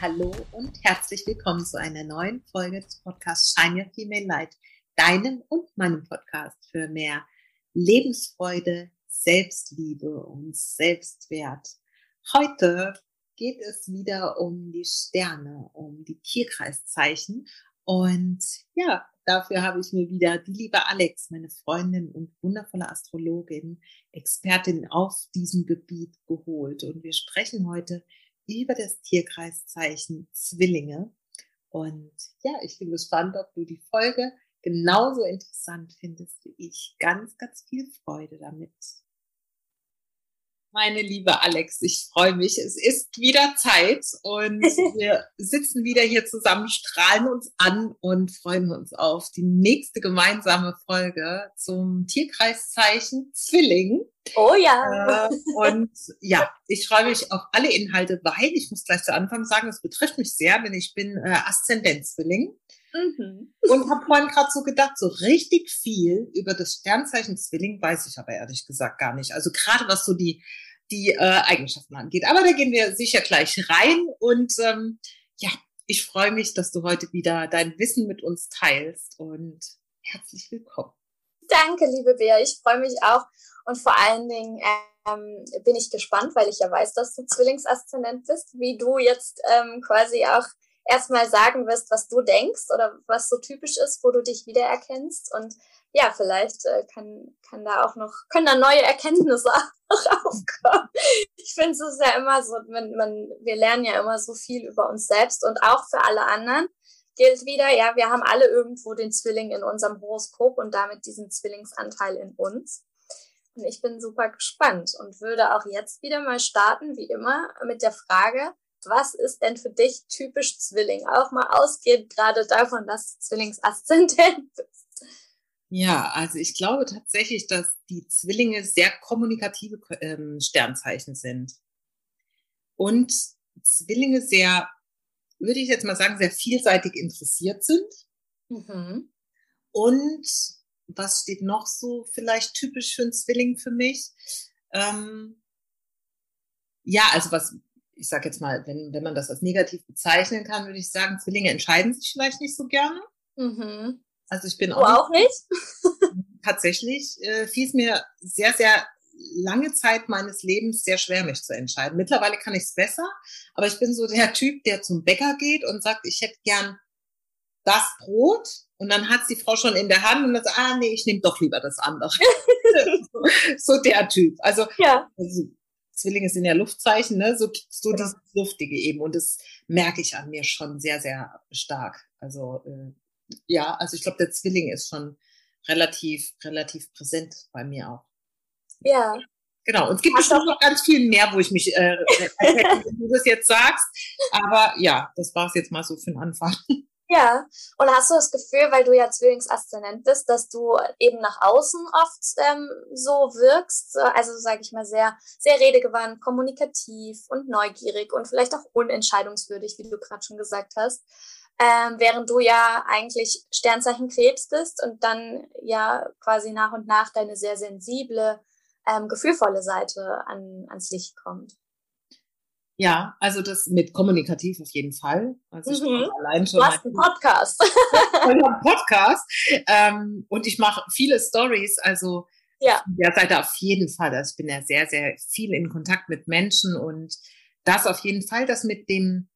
Hallo und herzlich willkommen zu einer neuen Folge des Podcasts Shine Your Female Light, deinem und meinem Podcast für mehr Lebensfreude, Selbstliebe und Selbstwert. Heute geht es wieder um die Sterne, um die Tierkreiszeichen und ja, dafür habe ich mir wieder die liebe Alex, meine Freundin und wundervolle Astrologin, Expertin auf diesem Gebiet geholt und wir sprechen heute über das Tierkreiszeichen Zwillinge. Und ja, ich bin gespannt, ob du die Folge genauso interessant findest wie ich. Ganz, ganz viel Freude damit. Meine liebe Alex, ich freue mich. Es ist wieder Zeit und wir sitzen wieder hier zusammen, strahlen uns an und freuen uns auf die nächste gemeinsame Folge zum Tierkreiszeichen Zwilling. Oh ja. Äh, und ja, ich freue mich auf alle Inhalte, weil ich muss gleich zu Anfang sagen, es betrifft mich sehr, denn ich bin äh, Aszendenzwilling. Mhm. Und habe vorhin gerade so gedacht, so richtig viel über das Sternzeichen Zwilling weiß ich aber ehrlich gesagt gar nicht. Also gerade was so die, die äh, Eigenschaften angeht. Aber da gehen wir sicher gleich rein. Und ähm, ja, ich freue mich, dass du heute wieder dein Wissen mit uns teilst und herzlich willkommen. Danke, liebe Bea. Ich freue mich auch. Und vor allen Dingen ähm, bin ich gespannt, weil ich ja weiß, dass du Zwillingsaszendent bist, wie du jetzt ähm, quasi auch erstmal sagen wirst, was du denkst oder was so typisch ist, wo du dich wiedererkennst. Und ja, vielleicht äh, kann, kann da auch noch, können da neue Erkenntnisse auch aufkommen. Ich finde es ist ja immer so, wenn man, wir lernen ja immer so viel über uns selbst und auch für alle anderen gilt wieder, ja, wir haben alle irgendwo den Zwilling in unserem Horoskop und damit diesen Zwillingsanteil in uns. Und ich bin super gespannt und würde auch jetzt wieder mal starten, wie immer, mit der Frage, was ist denn für dich typisch Zwilling? Auch mal ausgehend gerade davon, dass du Zwillingsaszendent bist. Ja, also ich glaube tatsächlich, dass die Zwillinge sehr kommunikative ähm, Sternzeichen sind. Und Zwillinge sehr, würde ich jetzt mal sagen, sehr vielseitig interessiert sind. Mhm. Und was steht noch so vielleicht typisch für einen Zwilling für mich? Ähm, ja, also was, ich sage jetzt mal, wenn, wenn man das als negativ bezeichnen kann, würde ich sagen, Zwillinge entscheiden sich vielleicht nicht so gerne. Mhm. Also ich bin auch, auch nicht. tatsächlich äh, fiel es mir sehr, sehr lange Zeit meines Lebens sehr schwer, mich zu entscheiden. Mittlerweile kann ich es besser, aber ich bin so der Typ, der zum Bäcker geht und sagt, ich hätte gern das Brot und dann hat die Frau schon in der Hand und dann sagt, ah nee, ich nehme doch lieber das andere. so der Typ. Also, ja. also Zwillinge sind ja Luftzeichen, ne? so, so genau. dieses Luftige eben. Und das merke ich an mir schon sehr, sehr stark. Also äh, ja, also ich glaube, der Zwilling ist schon relativ, relativ präsent bei mir auch. Ja. Genau, und es gibt bestimmt noch ganz viel mehr, wo ich mich, äh, wenn du das jetzt sagst. Aber ja, das war es jetzt mal so für den Anfang. Ja, und hast du das Gefühl, weil du ja Zwillingsaszendent bist, dass du eben nach außen oft ähm, so wirkst, also sage ich mal sehr, sehr redegewandt, kommunikativ und neugierig und vielleicht auch unentscheidungswürdig, wie du gerade schon gesagt hast, ähm, während du ja eigentlich Sternzeichen Krebs bist und dann ja quasi nach und nach deine sehr sensible, ähm, gefühlvolle Seite an, ans Licht kommt. Ja, also das mit kommunikativ auf jeden Fall. Also ich mhm. allein schon. Du hast einen Podcast. einen Podcast. Ähm, und ich mache viele Stories. Also ja. der Seite auf jeden Fall. Also ich bin ja sehr, sehr viel in Kontakt mit Menschen und das auf jeden Fall. Das mit dem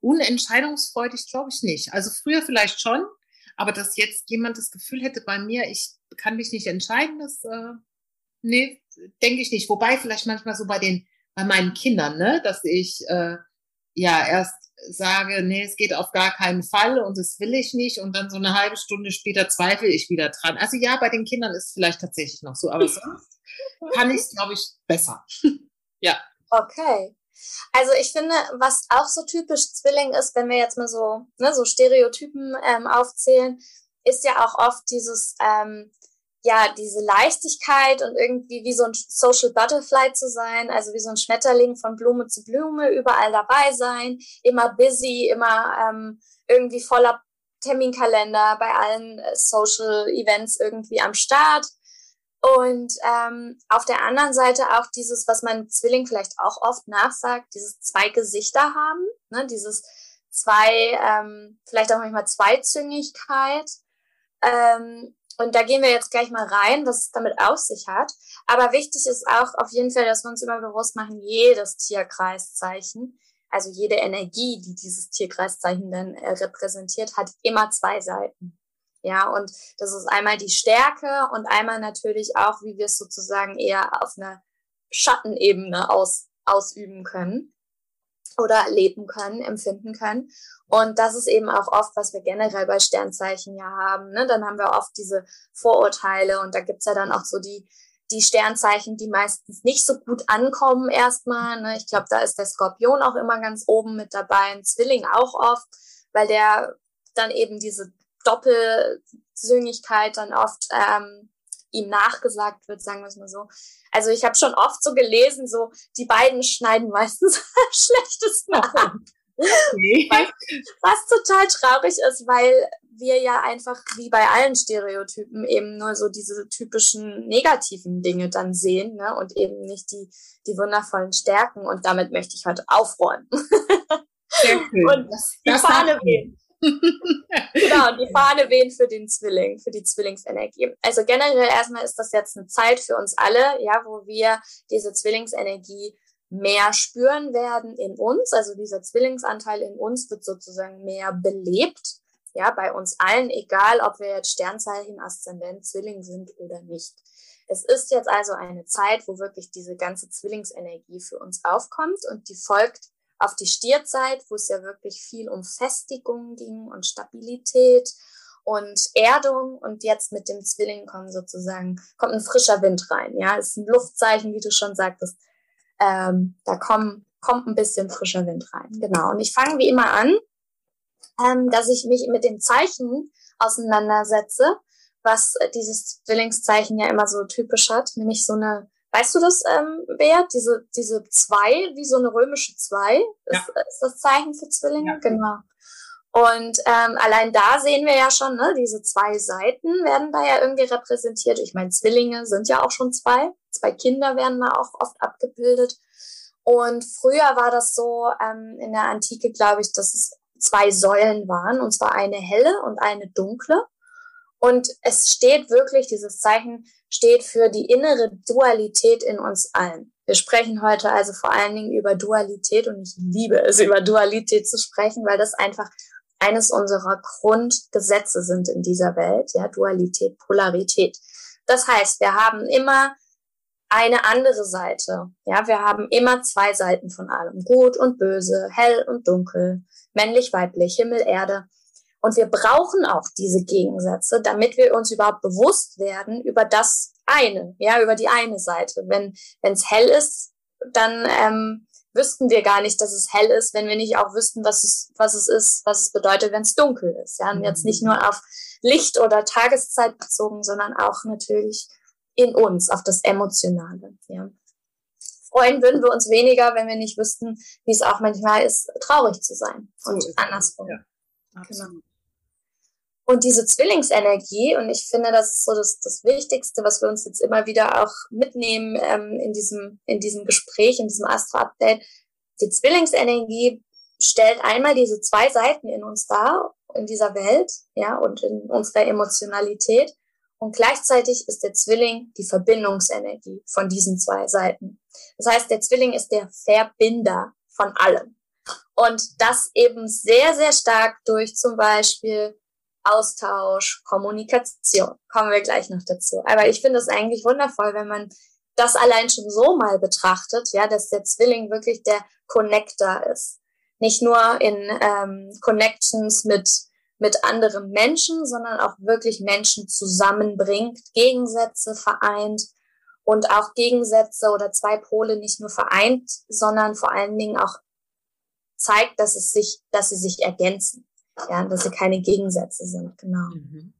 unentscheidungsfreudig glaube ich nicht. Also früher vielleicht schon, aber dass jetzt jemand das Gefühl hätte bei mir, ich kann mich nicht entscheiden, das äh, nee, denke ich nicht. Wobei vielleicht manchmal so bei den bei meinen Kindern, ne, dass ich äh, ja erst sage, nee, es geht auf gar keinen Fall und das will ich nicht und dann so eine halbe Stunde später zweifle ich wieder dran. Also ja, bei den Kindern ist es vielleicht tatsächlich noch so, aber sonst kann ich es, glaube ich, besser. ja. Okay. Also ich finde, was auch so typisch Zwilling ist, wenn wir jetzt mal so, ne, so Stereotypen ähm, aufzählen, ist ja auch oft dieses, ähm, ja, diese Leichtigkeit und irgendwie wie so ein Social Butterfly zu sein, also wie so ein Schmetterling von Blume zu Blume, überall dabei sein, immer busy, immer ähm, irgendwie voller Terminkalender, bei allen äh, Social Events irgendwie am Start. Und ähm, auf der anderen Seite auch dieses, was man Zwilling vielleicht auch oft nachsagt, dieses zwei Gesichter haben, ne? dieses zwei, ähm, vielleicht auch manchmal Zweizüngigkeit. Ähm, und da gehen wir jetzt gleich mal rein, was es damit auf sich hat. Aber wichtig ist auch auf jeden Fall, dass wir uns immer bewusst machen, jedes Tierkreiszeichen, also jede Energie, die dieses Tierkreiszeichen dann äh, repräsentiert, hat immer zwei Seiten. Ja, und das ist einmal die Stärke und einmal natürlich auch, wie wir es sozusagen eher auf einer Schattenebene aus, ausüben können oder leben können, empfinden können. Und das ist eben auch oft, was wir generell bei Sternzeichen ja haben. Ne? Dann haben wir oft diese Vorurteile und da gibt's ja dann auch so die, die Sternzeichen, die meistens nicht so gut ankommen erstmal. Ne? Ich glaube, da ist der Skorpion auch immer ganz oben mit dabei, ein Zwilling auch oft, weil der dann eben diese Doppelsüngigkeit dann oft ähm, ihm nachgesagt wird, sagen wir es mal so. Also ich habe schon oft so gelesen, so die beiden schneiden meistens schlechtesten ab. Okay. Was, was total traurig ist, weil wir ja einfach wie bei allen Stereotypen eben nur so diese typischen negativen Dinge dann sehen ne? und eben nicht die, die wundervollen Stärken. Und damit möchte ich heute aufräumen. Sehr schön. Und das, die das Fahne wehen genau, die Fahne wehen für den Zwilling, für die Zwillingsenergie. Also generell erstmal ist das jetzt eine Zeit für uns alle, ja, wo wir diese Zwillingsenergie mehr spüren werden in uns. Also dieser Zwillingsanteil in uns wird sozusagen mehr belebt. Ja, bei uns allen, egal ob wir jetzt Sternzeichen, Aszendent, Zwilling sind oder nicht. Es ist jetzt also eine Zeit, wo wirklich diese ganze Zwillingsenergie für uns aufkommt und die folgt auf die Stierzeit, wo es ja wirklich viel um Festigung ging und Stabilität und Erdung und jetzt mit dem Zwilling kommen sozusagen, kommt ein frischer Wind rein. Ja, ist ein Luftzeichen, wie du schon sagtest. Ähm, da kommen, kommt ein bisschen frischer Wind rein. Genau. Und ich fange wie immer an, ähm, dass ich mich mit dem Zeichen auseinandersetze, was dieses Zwillingszeichen ja immer so typisch hat, nämlich so eine Weißt du das, ähm, Bea? Diese, diese zwei, wie so eine römische zwei, ist, ja. ist das Zeichen für Zwillinge? Ja. Genau. Und ähm, allein da sehen wir ja schon, ne, diese zwei Seiten werden da ja irgendwie repräsentiert. Ich meine, Zwillinge sind ja auch schon zwei. Zwei Kinder werden da auch oft abgebildet. Und früher war das so ähm, in der Antike, glaube ich, dass es zwei Säulen waren, und zwar eine helle und eine dunkle. Und es steht wirklich, dieses Zeichen steht für die innere Dualität in uns allen. Wir sprechen heute also vor allen Dingen über Dualität und ich liebe es, über Dualität zu sprechen, weil das einfach eines unserer Grundgesetze sind in dieser Welt, ja, Dualität, Polarität. Das heißt, wir haben immer eine andere Seite. Ja, wir haben immer zwei Seiten von allem. Gut und böse, hell und dunkel, männlich, weiblich, Himmel, Erde. Und wir brauchen auch diese Gegensätze, damit wir uns überhaupt bewusst werden über das eine, ja, über die eine Seite. Wenn es hell ist, dann ähm, wüssten wir gar nicht, dass es hell ist, wenn wir nicht auch wüssten, was es, was es ist, was es bedeutet, wenn es dunkel ist. Ja, und jetzt nicht nur auf Licht oder Tageszeit bezogen, sondern auch natürlich in uns, auf das Emotionale. Ja. Freuen würden wir uns weniger, wenn wir nicht wüssten, wie es auch manchmal ist, traurig zu sein und so andersrum. Ja, genau. Und diese Zwillingsenergie, und ich finde, das ist so das, das Wichtigste, was wir uns jetzt immer wieder auch mitnehmen ähm, in, diesem, in diesem Gespräch, in diesem Astro-Update. Die Zwillingsenergie stellt einmal diese zwei Seiten in uns dar, in dieser Welt, ja, und in unserer Emotionalität. Und gleichzeitig ist der Zwilling die Verbindungsenergie von diesen zwei Seiten. Das heißt, der Zwilling ist der Verbinder von allem. Und das eben sehr, sehr stark durch zum Beispiel Austausch, Kommunikation. Kommen wir gleich noch dazu. Aber ich finde es eigentlich wundervoll, wenn man das allein schon so mal betrachtet, ja, dass der Zwilling wirklich der Connector ist. Nicht nur in ähm, Connections mit, mit anderen Menschen, sondern auch wirklich Menschen zusammenbringt, Gegensätze vereint und auch Gegensätze oder zwei Pole nicht nur vereint, sondern vor allen Dingen auch zeigt, dass es sich, dass sie sich ergänzen. Ja, dass sie keine Gegensätze sind, genau. Mhm.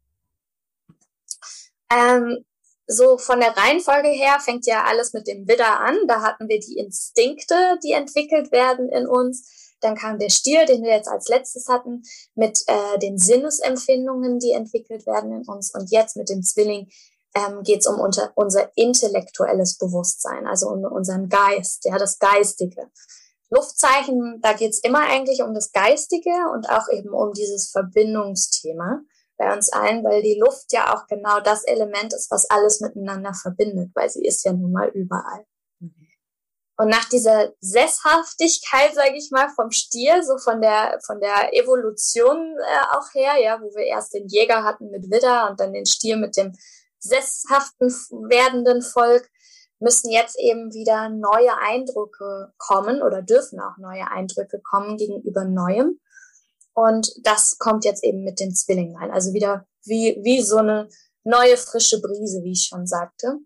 Ähm, so von der Reihenfolge her fängt ja alles mit dem Widder an. Da hatten wir die Instinkte, die entwickelt werden in uns. Dann kam der Stier, den wir jetzt als letztes hatten, mit äh, den Sinnesempfindungen, die entwickelt werden in uns. Und jetzt mit dem Zwilling ähm, geht es um unter, unser intellektuelles Bewusstsein, also um unseren Geist, ja, das Geistige. Luftzeichen, da geht es immer eigentlich um das Geistige und auch eben um dieses Verbindungsthema bei uns allen, weil die Luft ja auch genau das Element ist, was alles miteinander verbindet, weil sie ist ja nun mal überall. Und nach dieser Sesshaftigkeit, sage ich mal, vom Stier, so von der von der Evolution äh, auch her, ja, wo wir erst den Jäger hatten mit Widder und dann den Stier mit dem sesshaften werdenden Volk, müssen jetzt eben wieder neue Eindrücke kommen oder dürfen auch neue Eindrücke kommen gegenüber Neuem. Und das kommt jetzt eben mit den Zwillingen ein. Also wieder wie, wie so eine neue frische Brise, wie ich schon sagte.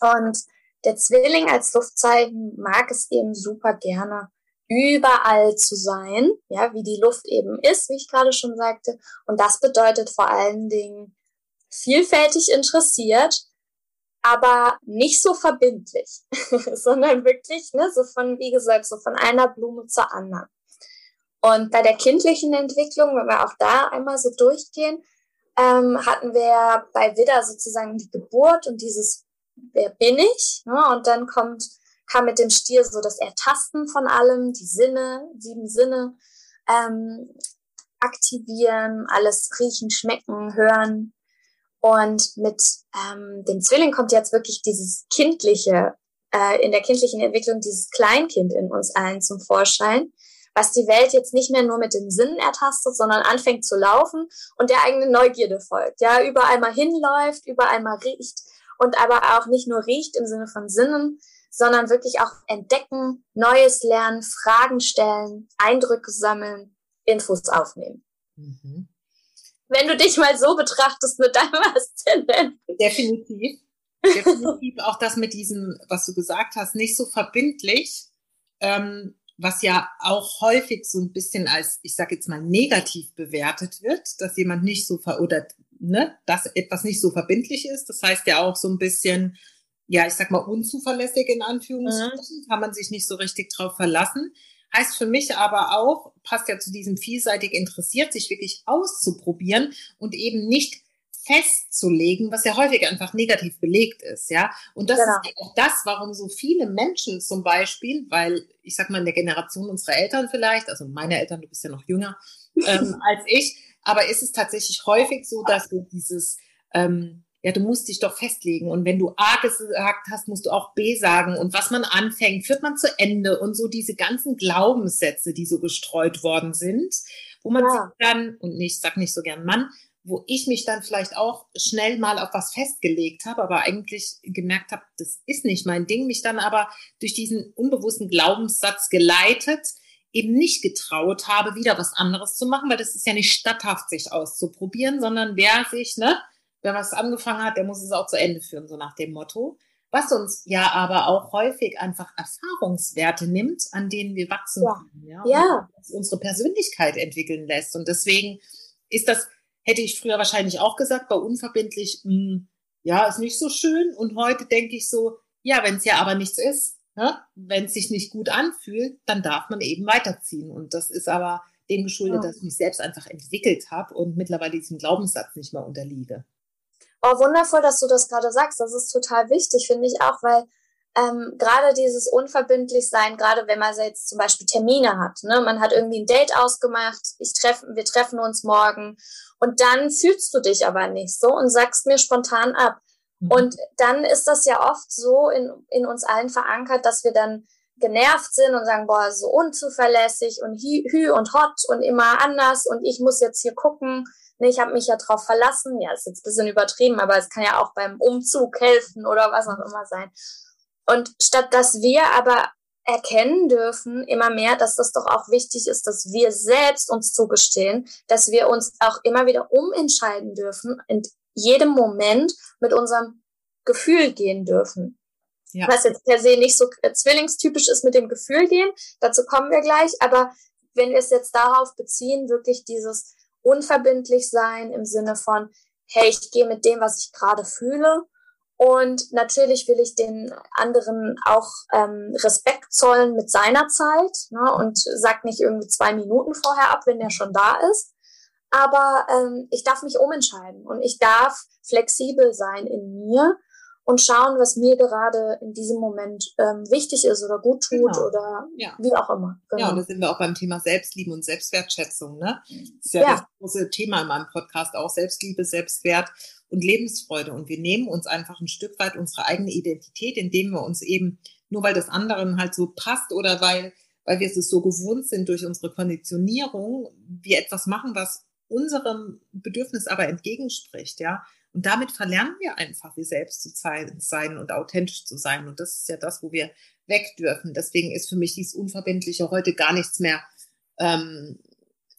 Und der Zwilling als Luftzeichen mag es eben super gerne, überall zu sein, ja, wie die Luft eben ist, wie ich gerade schon sagte. Und das bedeutet vor allen Dingen vielfältig interessiert, aber nicht so verbindlich, sondern wirklich, ne, so von, wie gesagt, so von einer Blume zur anderen. Und bei der kindlichen Entwicklung, wenn wir auch da einmal so durchgehen, ähm, hatten wir bei Widder sozusagen die Geburt und dieses Wer bin ich? Ne? Und dann kommt, kam mit dem Stier so das Ertasten von allem, die Sinne, sieben Sinne ähm, aktivieren, alles riechen, schmecken, hören. Und mit ähm, dem Zwilling kommt jetzt wirklich dieses kindliche, äh, in der kindlichen Entwicklung dieses Kleinkind in uns allen zum Vorschein, was die Welt jetzt nicht mehr nur mit den Sinnen ertastet, sondern anfängt zu laufen und der eigenen Neugierde folgt. Ja, überall mal hinläuft, überall mal riecht und aber auch nicht nur riecht im Sinne von Sinnen, sondern wirklich auch entdecken, Neues lernen, Fragen stellen, Eindrücke sammeln, Infos aufnehmen. Mhm. Wenn du dich mal so betrachtest mit deinem Aszendenten. Definitiv. Definitiv auch das mit diesem, was du gesagt hast, nicht so verbindlich. Ähm, was ja auch häufig so ein bisschen als, ich sage jetzt mal, negativ bewertet wird, dass jemand nicht so ver oder ne, dass etwas nicht so verbindlich ist. Das heißt ja auch so ein bisschen, ja, ich sag mal, unzuverlässig in Anführungsstrichen, mhm. kann man sich nicht so richtig drauf verlassen. Heißt für mich aber auch, passt ja zu diesem vielseitig interessiert, sich wirklich auszuprobieren und eben nicht festzulegen, was ja häufig einfach negativ belegt ist, ja. Und das genau. ist auch das, warum so viele Menschen zum Beispiel, weil ich sag mal in der Generation unserer Eltern vielleicht, also meine Eltern, du bist ja noch jünger ähm, als ich, aber ist es tatsächlich häufig so, dass du dieses ähm, ja, du musst dich doch festlegen. Und wenn du A gesagt hast, musst du auch B sagen. Und was man anfängt, führt man zu Ende. Und so diese ganzen Glaubenssätze, die so gestreut worden sind, wo man ja. sich dann, und ich sag nicht so gern Mann, wo ich mich dann vielleicht auch schnell mal auf was festgelegt habe, aber eigentlich gemerkt habe, das ist nicht mein Ding, mich dann aber durch diesen unbewussten Glaubenssatz geleitet, eben nicht getraut habe, wieder was anderes zu machen, weil das ist ja nicht statthaft, sich auszuprobieren, sondern wer sich, ne, wer was angefangen hat, der muss es auch zu Ende führen, so nach dem Motto. Was uns ja aber auch häufig einfach Erfahrungswerte nimmt, an denen wir wachsen ja. können, ja, ja. unsere Persönlichkeit entwickeln lässt. Und deswegen ist das hätte ich früher wahrscheinlich auch gesagt, bei unverbindlich, mh, hm, ja, ist nicht so schön. Und heute denke ich so, ja, wenn es ja aber nichts ist, ne? wenn es sich nicht gut anfühlt, dann darf man eben weiterziehen. Und das ist aber dem geschuldet, ja. dass ich mich selbst einfach entwickelt habe und mittlerweile diesem Glaubenssatz nicht mehr unterliege. Oh, wundervoll, dass du das gerade sagst. Das ist total wichtig, finde ich auch, weil ähm, gerade dieses unverbindlich sein, gerade wenn man jetzt zum Beispiel Termine hat, ne? man hat irgendwie ein Date ausgemacht, ich treff, wir treffen uns morgen und dann fühlst du dich aber nicht so und sagst mir spontan ab. Mhm. Und dann ist das ja oft so in, in uns allen verankert, dass wir dann genervt sind und sagen, boah, so unzuverlässig und hü, hü und hot und immer anders und ich muss jetzt hier gucken, nee, ich habe mich ja drauf verlassen. Ja, ist jetzt ein bisschen übertrieben, aber es kann ja auch beim Umzug helfen oder was auch immer sein. Und statt dass wir aber erkennen dürfen immer mehr, dass das doch auch wichtig ist, dass wir selbst uns zugestehen, dass wir uns auch immer wieder umentscheiden dürfen, in jedem Moment mit unserem Gefühl gehen dürfen. Ja. Was jetzt per se nicht so zwillingstypisch ist mit dem Gefühl gehen, dazu kommen wir gleich, aber wenn wir es jetzt darauf beziehen, wirklich dieses unverbindlich sein im Sinne von, hey, ich gehe mit dem, was ich gerade fühle und natürlich will ich den anderen auch ähm, Respekt zollen mit seiner Zeit ne, und sag nicht irgendwie zwei Minuten vorher ab, wenn der schon da ist. aber ähm, ich darf mich umentscheiden und ich darf flexibel sein in mir und schauen, was mir gerade in diesem Moment ähm, wichtig ist oder gut tut genau. oder ja. wie auch immer. Genau. Ja, und da sind wir auch beim Thema Selbstliebe und Selbstwertschätzung. Ne? Das ist ja, ja, das große Thema in meinem Podcast auch Selbstliebe, Selbstwert und Lebensfreude. Und wir nehmen uns einfach ein Stück weit unsere eigene Identität, indem wir uns eben, nur weil das anderen halt so passt oder weil, weil wir es so gewohnt sind durch unsere Konditionierung, wir etwas machen, was unserem Bedürfnis aber entgegenspricht, ja. Und damit verlernen wir einfach, wir selbst zu sein und authentisch zu sein. Und das ist ja das, wo wir weg dürfen. Deswegen ist für mich dieses Unverbindliche heute gar nichts mehr ähm,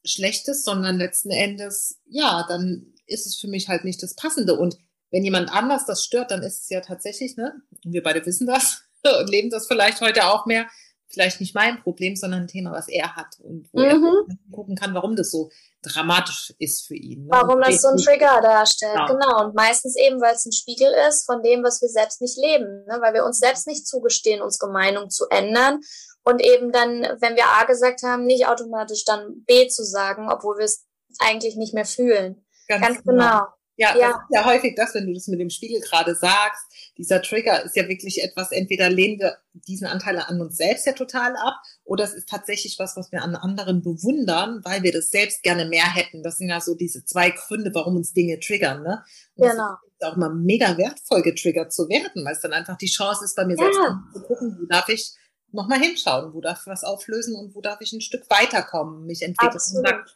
Schlechtes, sondern letzten Endes, ja, dann ist es für mich halt nicht das Passende. Und wenn jemand anders das stört, dann ist es ja tatsächlich, ne, wir beide wissen das und leben das vielleicht heute auch mehr, vielleicht nicht mein Problem, sondern ein Thema, was er hat und wo mhm. er gucken kann, warum das so dramatisch ist für ihn. Ne? Warum das so ein Trigger darstellt, ja. genau. Und meistens eben, weil es ein Spiegel ist von dem, was wir selbst nicht leben, ne? weil wir uns selbst nicht zugestehen, unsere Meinung zu ändern und eben dann, wenn wir A gesagt haben, nicht automatisch dann B zu sagen, obwohl wir es eigentlich nicht mehr fühlen. Ganz, Ganz genau. genau. Ja, ja. Das ist ja häufig das, wenn du das mit dem Spiegel gerade sagst. Dieser Trigger ist ja wirklich etwas, entweder lehnen wir diesen Anteil an uns selbst ja total ab, oder es ist tatsächlich was, was wir an anderen bewundern, weil wir das selbst gerne mehr hätten. Das sind ja so diese zwei Gründe, warum uns Dinge triggern, ne? Und genau. ist auch mal mega wertvoll, getriggert zu werden, weil es dann einfach die Chance ist, bei mir ja. selbst zu gucken, wo darf ich nochmal hinschauen, wo darf ich was auflösen und wo darf ich ein Stück weiterkommen, mich entwickeln. Absolut.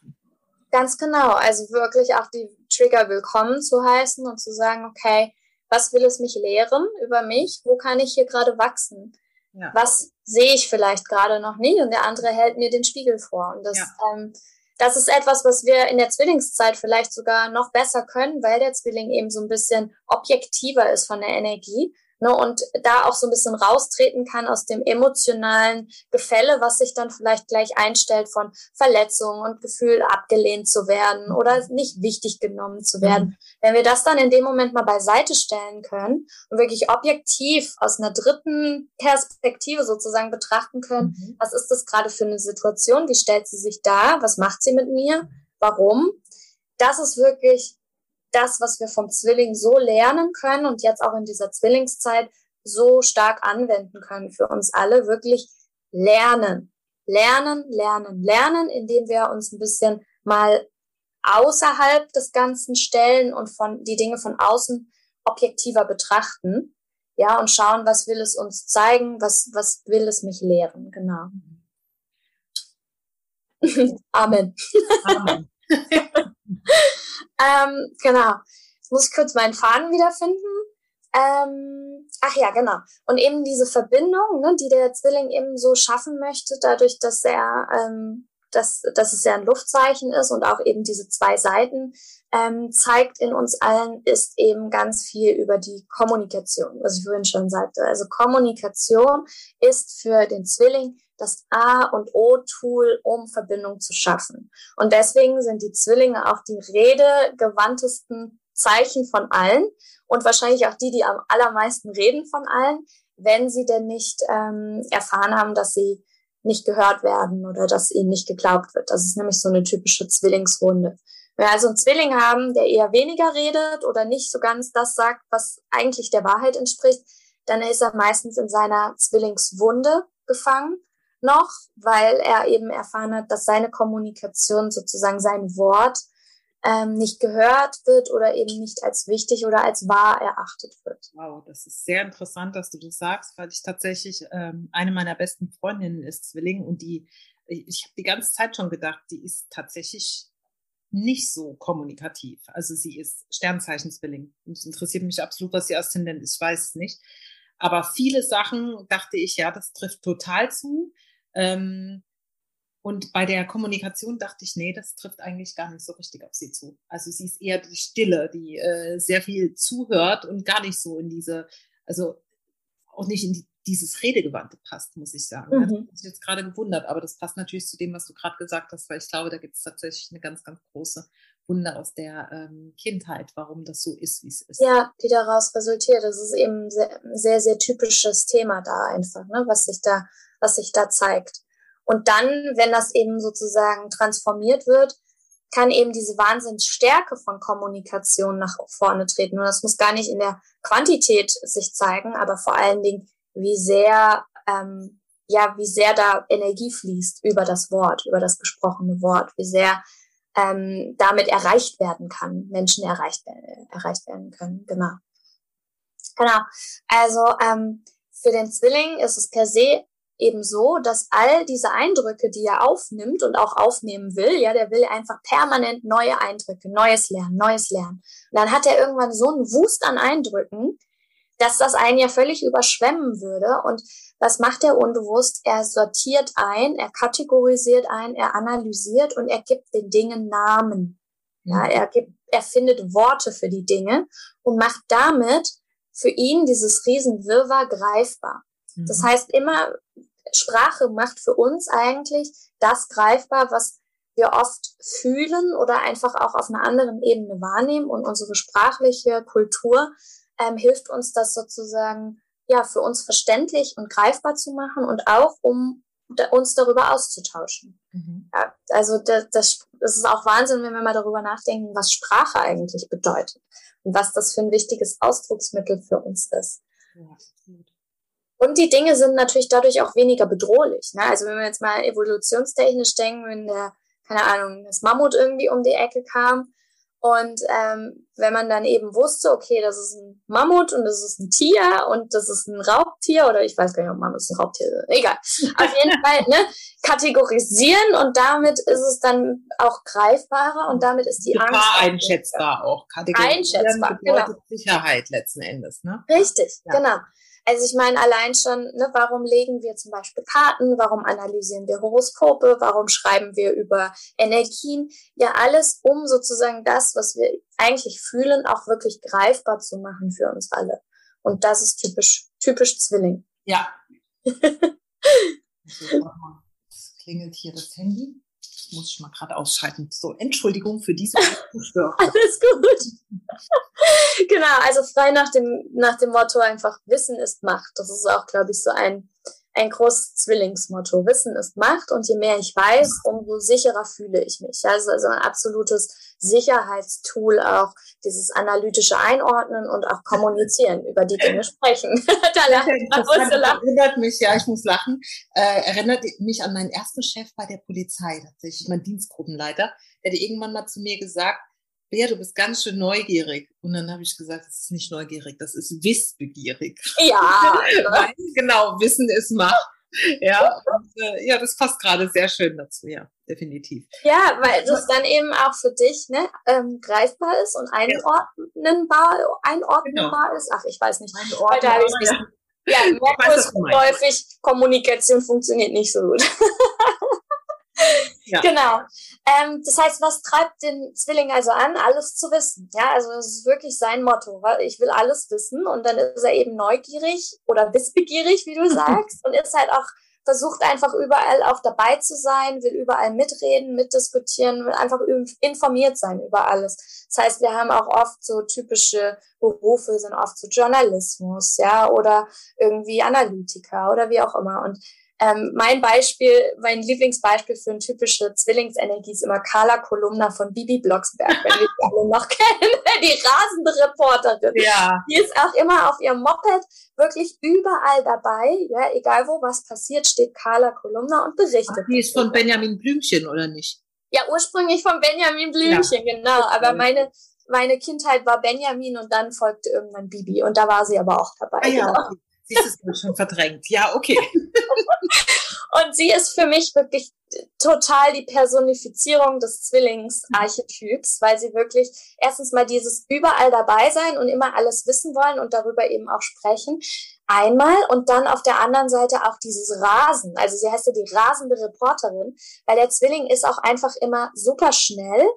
Ganz genau. Also wirklich auch die Trigger willkommen zu heißen und zu sagen, okay, was will es mich lehren über mich? Wo kann ich hier gerade wachsen? Ja. Was sehe ich vielleicht gerade noch nicht? Und der andere hält mir den Spiegel vor. Und das, ja. ähm, das ist etwas, was wir in der Zwillingszeit vielleicht sogar noch besser können, weil der Zwilling eben so ein bisschen objektiver ist von der Energie ne, und da auch so ein bisschen raustreten kann aus dem emotionalen Gefälle, was sich dann vielleicht gleich einstellt von Verletzungen und Gefühl abgelehnt zu werden oder nicht wichtig genommen zu werden. Mhm. Wenn wir das dann in dem Moment mal beiseite stellen können und wirklich objektiv aus einer dritten Perspektive sozusagen betrachten können, mhm. was ist das gerade für eine Situation, wie stellt sie sich dar, was macht sie mit mir, warum, das ist wirklich das, was wir vom Zwilling so lernen können und jetzt auch in dieser Zwillingszeit so stark anwenden können für uns alle, wirklich lernen. Lernen, lernen, lernen, indem wir uns ein bisschen mal außerhalb des Ganzen stellen und von die Dinge von außen objektiver betrachten. Ja, und schauen, was will es uns zeigen, was, was will es mich lehren, genau. Amen. Amen. ähm, genau. Jetzt muss ich kurz meinen Faden wiederfinden. Ähm, ach ja, genau. Und eben diese Verbindung, ne, die der Zwilling eben so schaffen möchte, dadurch, dass er, ähm, dass, dass es ja ein Luftzeichen ist und auch eben diese zwei Seiten ähm, zeigt in uns allen, ist eben ganz viel über die Kommunikation, was ich vorhin schon sagte. Also Kommunikation ist für den Zwilling das A und O-Tool, um Verbindung zu schaffen. Und deswegen sind die Zwillinge auch die redegewandtesten Zeichen von allen und wahrscheinlich auch die, die am allermeisten reden von allen, wenn sie denn nicht ähm, erfahren haben, dass sie nicht gehört werden oder dass ihnen nicht geglaubt wird. Das ist nämlich so eine typische Zwillingsrunde. Wenn wir also einen Zwilling haben, der eher weniger redet oder nicht so ganz das sagt, was eigentlich der Wahrheit entspricht, dann ist er meistens in seiner Zwillingswunde gefangen noch, weil er eben erfahren hat, dass seine Kommunikation sozusagen sein Wort ähm, nicht gehört wird oder eben nicht als wichtig oder als wahr erachtet wird. Wow, das ist sehr interessant, dass du das sagst, weil ich tatsächlich ähm, eine meiner besten Freundinnen ist Zwilling und die, ich, ich habe die ganze Zeit schon gedacht, die ist tatsächlich nicht so kommunikativ. Also sie ist Sternzeichen Zwilling. Und es interessiert mich absolut, was ihr Aszendent ist. Ich weiß es nicht. Aber viele Sachen dachte ich, ja, das trifft total zu. Ähm, und bei der Kommunikation dachte ich, nee, das trifft eigentlich gar nicht so richtig auf sie zu. Also sie ist eher die Stille, die äh, sehr viel zuhört und gar nicht so in diese, also auch nicht in die, dieses Redegewandte passt, muss ich sagen. Mhm. Das habe ich jetzt gerade gewundert, aber das passt natürlich zu dem, was du gerade gesagt hast, weil ich glaube, da gibt es tatsächlich eine ganz, ganz große Wunder aus der ähm, Kindheit, warum das so ist, wie es ist. Ja, die daraus resultiert. Das ist eben ein sehr, sehr, sehr typisches Thema da einfach, ne, was sich da was sich da zeigt. Und dann, wenn das eben sozusagen transformiert wird, kann eben diese Wahnsinnsstärke von Kommunikation nach vorne treten. Und das muss gar nicht in der Quantität sich zeigen, aber vor allen Dingen, wie sehr, ähm, ja, wie sehr da Energie fließt über das Wort, über das gesprochene Wort, wie sehr ähm, damit erreicht werden kann, Menschen erreicht, äh, erreicht werden können. Genau. Genau. Also ähm, für den Zwilling ist es per se eben so, dass all diese Eindrücke, die er aufnimmt und auch aufnehmen will, ja, der will einfach permanent neue Eindrücke, neues Lernen, neues Lernen. Und dann hat er irgendwann so einen Wust an Eindrücken, dass das einen ja völlig überschwemmen würde. Und was macht er unbewusst? Er sortiert ein, er kategorisiert ein, er analysiert und er gibt den Dingen Namen. Ja, mhm. er gibt, er findet Worte für die Dinge und macht damit für ihn dieses Riesenwirrwarr greifbar. Das mhm. heißt, immer Sprache macht für uns eigentlich das greifbar, was wir oft fühlen oder einfach auch auf einer anderen Ebene wahrnehmen. Und unsere sprachliche Kultur ähm, hilft uns das sozusagen ja für uns verständlich und greifbar zu machen und auch um uns darüber auszutauschen. Mhm. Ja, also das, das, das ist auch Wahnsinn, wenn wir mal darüber nachdenken, was Sprache eigentlich bedeutet und was das für ein wichtiges Ausdrucksmittel für uns ist. Ja, und die Dinge sind natürlich dadurch auch weniger bedrohlich. Ne? Also wenn wir jetzt mal evolutionstechnisch denken, wenn der, keine Ahnung, das Mammut irgendwie um die Ecke kam und ähm, wenn man dann eben wusste, okay, das ist ein Mammut und das ist ein Tier und das ist ein Raubtier oder ich weiß gar nicht, ob Mammut ist ein Raubtier ist, egal. Auf jeden Fall, ne, kategorisieren und damit ist es dann auch greifbarer und damit ist die Gefahr Angst einschätzbar auch. Kategorisieren einschätzbar, genau. Sicherheit letzten Endes, ne? Richtig, ja. genau. Also ich meine allein schon, ne, warum legen wir zum Beispiel Karten, warum analysieren wir Horoskope, warum schreiben wir über Energien, ja alles, um sozusagen das, was wir eigentlich fühlen, auch wirklich greifbar zu machen für uns alle. Und das ist typisch, typisch Zwilling. Ja. Es klingelt hier das Handy muss ich mal gerade ausschalten. So, Entschuldigung für diese Alles gut. genau, also frei nach dem, nach dem Motto einfach Wissen ist Macht. Das ist auch, glaube ich, so ein, ein großes Zwillingsmotto. Wissen ist Macht und je mehr ich weiß, umso sicherer fühle ich mich. Also, also ein absolutes Sicherheitstool auch, dieses analytische Einordnen und auch kommunizieren, über die Dinge sprechen. da lacht das erinnert mich, ja, ich muss lachen, äh, erinnert mich an meinen ersten Chef bei der Polizei, tatsächlich, mein Dienstgruppenleiter, der hat irgendwann mal zu mir gesagt, Bea, du bist ganz schön neugierig. Und dann habe ich gesagt, das ist nicht neugierig, das ist wissbegierig. Ja. Weil, genau, Wissen ist Macht. Ja, und, äh, ja, das passt gerade sehr schön dazu, ja, definitiv. Ja, weil das dann eben auch für dich ne, ähm, greifbar ist und einordnenbar, einordnenbar genau. ist. Ach, ich weiß nicht. Heute ich nicht. Ja, ja häufig Kommunikation funktioniert nicht so gut. Ja. Genau. Ähm, das heißt, was treibt den Zwilling also an, alles zu wissen? Ja, also das ist wirklich sein Motto. Weil ich will alles wissen und dann ist er eben neugierig oder wissbegierig, wie du sagst, und ist halt auch versucht einfach überall auch dabei zu sein, will überall mitreden, mitdiskutieren, will einfach informiert sein über alles. Das heißt, wir haben auch oft so typische Berufe, sind oft so Journalismus, ja, oder irgendwie Analytiker oder wie auch immer. Und ähm, mein Beispiel, mein Lieblingsbeispiel für eine typische Zwillingsenergie ist immer Carla Kolumna von Bibi Blocksberg, wenn wir die alle noch kennen, die rasende Reporterin. Ja. Die ist auch immer auf ihrem Moped wirklich überall dabei, ja, egal wo was passiert, steht Carla Kolumna und berichtet. Ach, die ist von Benjamin Blümchen, oder nicht? Ja, ursprünglich von Benjamin Blümchen, ja. genau. Aber meine, meine Kindheit war Benjamin und dann folgte irgendwann Bibi und da war sie aber auch dabei. Ah, ja, genau. Siehst du, schon verdrängt. Ja, okay. Und sie ist für mich wirklich total die Personifizierung des Zwillingsarchetyps, weil sie wirklich erstens mal dieses überall dabei sein und immer alles wissen wollen und darüber eben auch sprechen. Einmal und dann auf der anderen Seite auch dieses Rasen. Also sie heißt ja die rasende Reporterin, weil der Zwilling ist auch einfach immer super schnell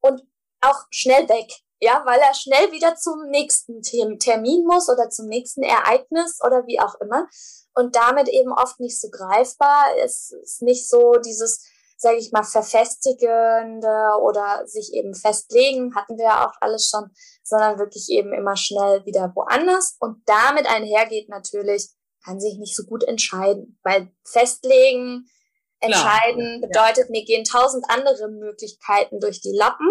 und auch schnell weg. Ja, weil er schnell wieder zum nächsten Termin muss oder zum nächsten Ereignis oder wie auch immer und damit eben oft nicht so greifbar. Es ist nicht so dieses, sage ich mal, verfestigende oder sich eben festlegen, hatten wir ja auch alles schon, sondern wirklich eben immer schnell wieder woanders. Und damit einhergeht natürlich, kann sich nicht so gut entscheiden, weil festlegen Entscheiden Klar. bedeutet, ja. mir gehen tausend andere Möglichkeiten durch die Lappen.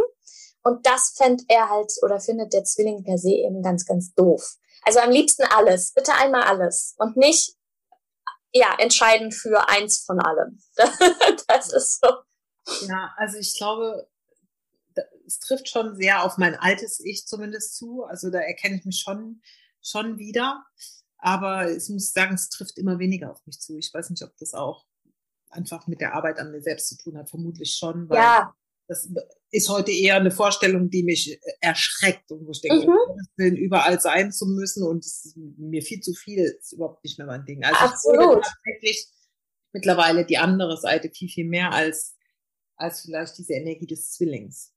Und das fände er halt oder findet der Zwilling per se eben ganz, ganz doof. Also am liebsten alles. Bitte einmal alles. Und nicht, ja, entscheiden für eins von allem. das ist so. Ja, also ich glaube, es trifft schon sehr auf mein altes Ich zumindest zu. Also da erkenne ich mich schon, schon wieder. Aber ich muss sagen, es trifft immer weniger auf mich zu. Ich weiß nicht, ob das auch einfach mit der Arbeit an mir selbst zu tun hat. Vermutlich schon, weil ja. Das ist heute eher eine Vorstellung, die mich äh, erschreckt und wo ich denke, mhm. überall sein zu müssen und mir viel zu viel, ist überhaupt nicht mehr mein Ding. Also Absolut. tatsächlich mittlerweile die andere Seite viel, viel mehr als, als vielleicht diese Energie des Zwillings.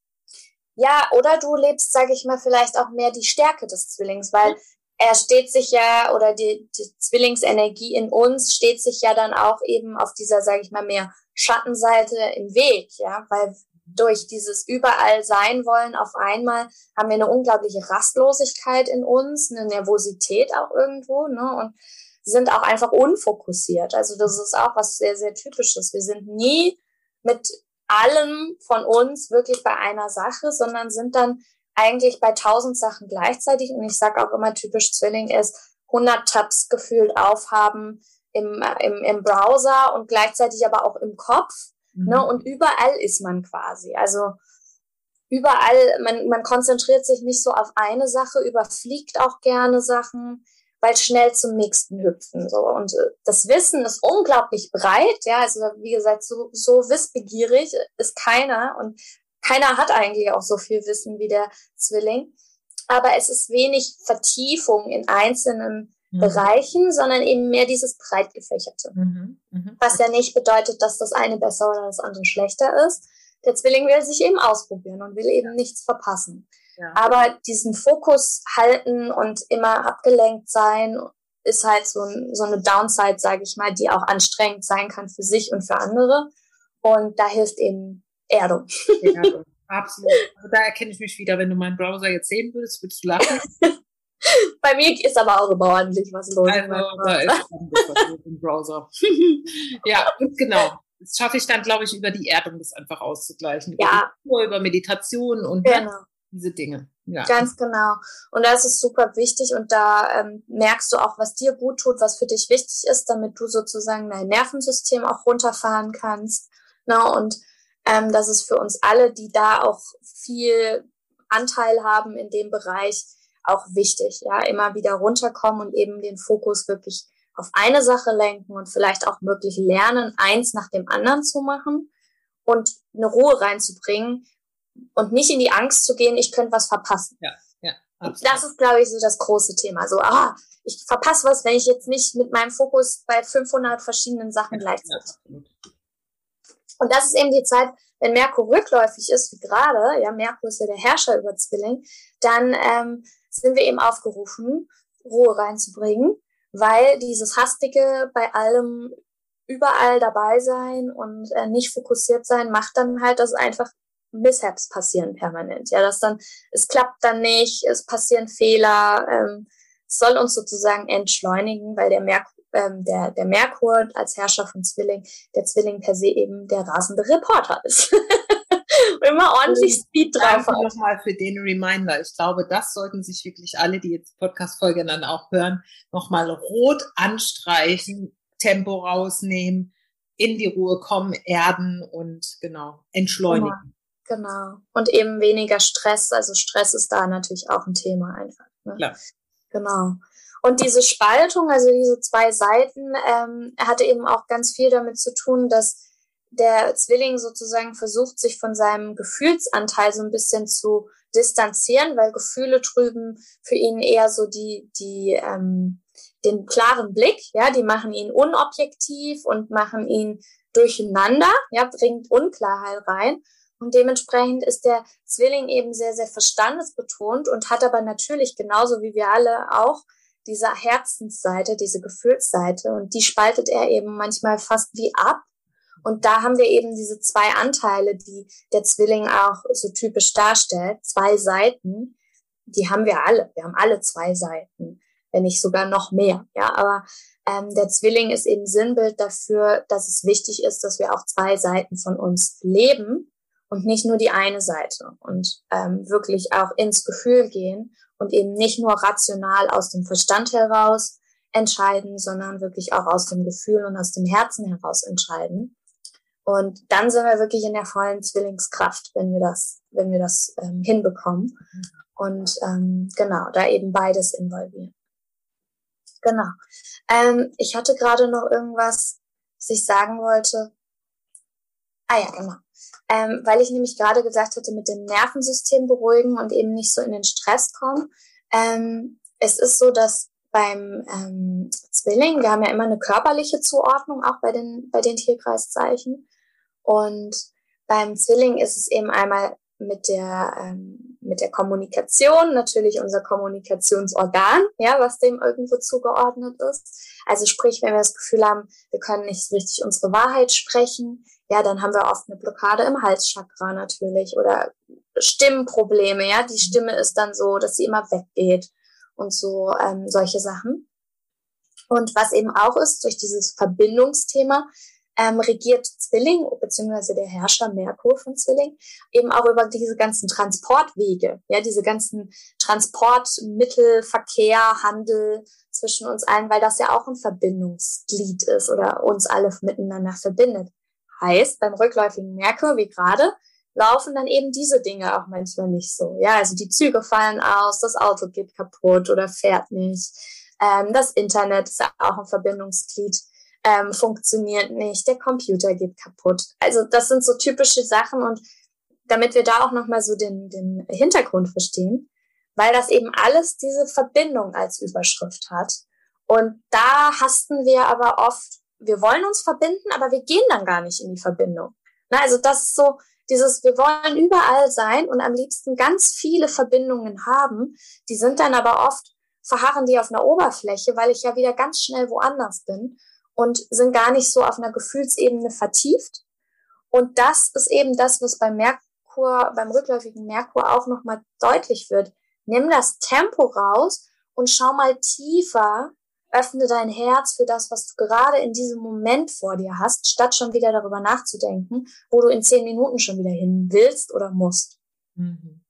Ja, oder du lebst, sage ich mal, vielleicht auch mehr die Stärke des Zwillings, weil er steht sich ja, oder die, die Zwillingsenergie in uns steht sich ja dann auch eben auf dieser, sage ich mal, mehr Schattenseite im Weg, ja, weil durch dieses überall sein wollen auf einmal haben wir eine unglaubliche Rastlosigkeit in uns, eine Nervosität auch irgendwo, ne, und sind auch einfach unfokussiert. Also das ist auch was sehr, sehr typisches. Wir sind nie mit allem von uns wirklich bei einer Sache, sondern sind dann eigentlich bei tausend Sachen gleichzeitig. Und ich sage auch immer, typisch Zwilling ist 100 Tabs gefühlt aufhaben im, im, im Browser und gleichzeitig aber auch im Kopf. Mhm. Ne? Und überall ist man quasi. Also überall, man, man konzentriert sich nicht so auf eine Sache, überfliegt auch gerne Sachen, weil schnell zum nächsten hüpfen. So. Und äh, das Wissen ist unglaublich breit, ja, also wie gesagt, so, so wissbegierig ist keiner und keiner hat eigentlich auch so viel Wissen wie der Zwilling. Aber es ist wenig Vertiefung in einzelnen. Bereichen, sondern eben mehr dieses breitgefächerte. Mhm. Mhm. Was ja nicht bedeutet, dass das eine besser oder das andere schlechter ist. Der Zwilling will sich eben ausprobieren und will eben nichts verpassen. Ja. Aber diesen Fokus halten und immer abgelenkt sein, ist halt so, ein, so eine Downside, sage ich mal, die auch anstrengend sein kann für sich und für andere. Und da hilft eben Erdung. Erdung. Absolut. Also da erkenne ich mich wieder. Wenn du meinen Browser jetzt sehen würdest, würdest du lachen. Bei mir ist aber auch immer ordentlich was los. Also, da ist was im Browser. ja, genau. Das schaffe ich dann, glaube ich, über die Erdung, das einfach auszugleichen. Ja. Über, über Meditation und genau. diese Dinge. Ja. Ganz genau. Und das ist super wichtig und da ähm, merkst du auch, was dir gut tut, was für dich wichtig ist, damit du sozusagen dein Nervensystem auch runterfahren kannst. Na, ne? und ähm, das ist für uns alle, die da auch viel Anteil haben in dem Bereich, auch wichtig. Ja, immer wieder runterkommen und eben den Fokus wirklich auf eine Sache lenken und vielleicht auch wirklich lernen, eins nach dem anderen zu machen und eine Ruhe reinzubringen und nicht in die Angst zu gehen, ich könnte was verpassen. Ja, ja. Absolut. Das ist, glaube ich, so das große Thema. So, ah, ich verpasse was, wenn ich jetzt nicht mit meinem Fokus bei 500 verschiedenen Sachen ja, gleichzeitig bin. Ja, und das ist eben die Zeit, wenn Merkur rückläufig ist, wie gerade, ja, Merkur ist ja der Herrscher über Zwilling, dann ähm, sind wir eben aufgerufen, Ruhe reinzubringen, weil dieses hastige bei allem überall dabei sein und äh, nicht fokussiert sein macht dann halt, dass einfach Mishaps passieren permanent. Ja, dass dann, es klappt dann nicht, es passieren Fehler, ähm, es soll uns sozusagen entschleunigen, weil der Merkur ähm, der, der Merkur als Herrscher von Zwilling, der Zwilling per se eben der rasende Reporter ist. immer ordentlich Speed drauf hat. nochmal für den Reminder. Ich glaube, das sollten sich wirklich alle, die jetzt Podcast-Folge dann auch hören, nochmal rot anstreichen, Tempo rausnehmen, in die Ruhe kommen, erden und genau, entschleunigen. Genau. genau. Und eben weniger Stress. Also Stress ist da natürlich auch ein Thema einfach. Ne? Klar. Genau. Und diese Spaltung, also diese zwei Seiten, ähm, hatte eben auch ganz viel damit zu tun, dass der Zwilling sozusagen versucht, sich von seinem Gefühlsanteil so ein bisschen zu distanzieren, weil Gefühle trüben für ihn eher so die, die, ähm, den klaren Blick, ja, die machen ihn unobjektiv und machen ihn durcheinander, ja, bringt Unklarheit rein. Und dementsprechend ist der Zwilling eben sehr, sehr verstandesbetont und hat aber natürlich genauso wie wir alle auch diese Herzensseite, diese Gefühlsseite und die spaltet er eben manchmal fast wie ab. Und da haben wir eben diese zwei Anteile, die der Zwilling auch so typisch darstellt, zwei Seiten, die haben wir alle. Wir haben alle zwei Seiten, wenn nicht sogar noch mehr. Ja, aber ähm, der Zwilling ist eben Sinnbild dafür, dass es wichtig ist, dass wir auch zwei Seiten von uns leben und nicht nur die eine Seite und ähm, wirklich auch ins Gefühl gehen und eben nicht nur rational aus dem Verstand heraus entscheiden, sondern wirklich auch aus dem Gefühl und aus dem Herzen heraus entscheiden. Und dann sind wir wirklich in der vollen Zwillingskraft, wenn wir das, wenn wir das ähm, hinbekommen. Und ähm, genau, da eben beides involvieren. Genau. Ähm, ich hatte gerade noch irgendwas, was ich sagen wollte. Ah ja, genau. Ähm, weil ich nämlich gerade gesagt hatte, mit dem Nervensystem beruhigen und eben nicht so in den Stress kommen. Ähm, es ist so, dass beim ähm, Zwilling, wir haben ja immer eine körperliche Zuordnung, auch bei den, bei den Tierkreiszeichen. Und beim Zwilling ist es eben einmal mit der, ähm, mit der Kommunikation, natürlich unser Kommunikationsorgan, ja, was dem irgendwo zugeordnet ist. Also sprich, wenn wir das Gefühl haben, wir können nicht richtig unsere Wahrheit sprechen, ja, dann haben wir oft eine Blockade im Halschakra natürlich oder Stimmprobleme, ja. Die Stimme ist dann so, dass sie immer weggeht und so ähm, solche Sachen. Und was eben auch ist, durch dieses Verbindungsthema, ähm, regiert Zwilling, beziehungsweise der Herrscher Merkur von Zwilling, eben auch über diese ganzen Transportwege, ja, diese ganzen Transportmittel, Verkehr, Handel zwischen uns allen, weil das ja auch ein Verbindungsglied ist oder uns alle miteinander verbindet. Heißt, beim rückläufigen Merkur, wie gerade, laufen dann eben diese Dinge auch manchmal nicht so. Ja, also die Züge fallen aus, das Auto geht kaputt oder fährt nicht. Ähm, das Internet ist auch ein Verbindungsglied, ähm, funktioniert nicht, der Computer geht kaputt. Also das sind so typische Sachen und damit wir da auch nochmal so den, den Hintergrund verstehen, weil das eben alles diese Verbindung als Überschrift hat. Und da hasten wir aber oft, wir wollen uns verbinden, aber wir gehen dann gar nicht in die Verbindung. Na, also das ist so, dieses, wir wollen überall sein und am liebsten ganz viele Verbindungen haben, die sind dann aber oft, verharren die auf einer Oberfläche, weil ich ja wieder ganz schnell woanders bin und sind gar nicht so auf einer Gefühlsebene vertieft. Und das ist eben das, was beim Merkur, beim rückläufigen Merkur auch nochmal deutlich wird. Nimm das Tempo raus und schau mal tiefer öffne dein Herz für das, was du gerade in diesem Moment vor dir hast, statt schon wieder darüber nachzudenken, wo du in zehn Minuten schon wieder hin willst oder musst. Mhm.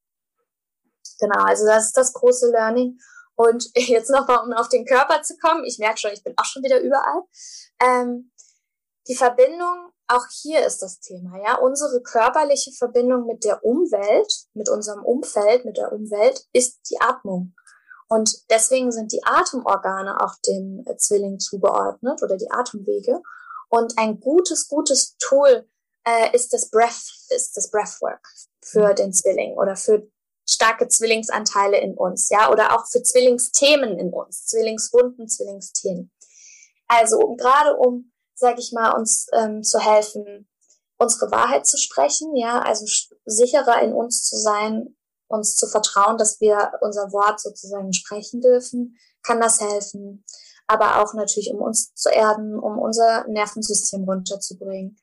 Genau, also das ist das große Learning. Und jetzt nochmal, um auf den Körper zu kommen, ich merke schon, ich bin auch schon wieder überall. Ähm, die Verbindung, auch hier ist das Thema, ja, unsere körperliche Verbindung mit der Umwelt, mit unserem Umfeld, mit der Umwelt, ist die Atmung. Und deswegen sind die Atemorgane auch dem Zwilling zugeordnet oder die Atemwege. Und ein gutes, gutes Tool äh, ist das Breath, ist das Breathwork für mhm. den Zwilling oder für starke Zwillingsanteile in uns, ja, oder auch für Zwillingsthemen in uns, Zwillingswunden, Zwillingsthemen. Also um gerade um, sage ich mal, uns ähm, zu helfen, unsere Wahrheit zu sprechen, ja, also sicherer in uns zu sein, uns zu vertrauen, dass wir unser Wort sozusagen sprechen dürfen, kann das helfen. Aber auch natürlich, um uns zu erden, um unser Nervensystem runterzubringen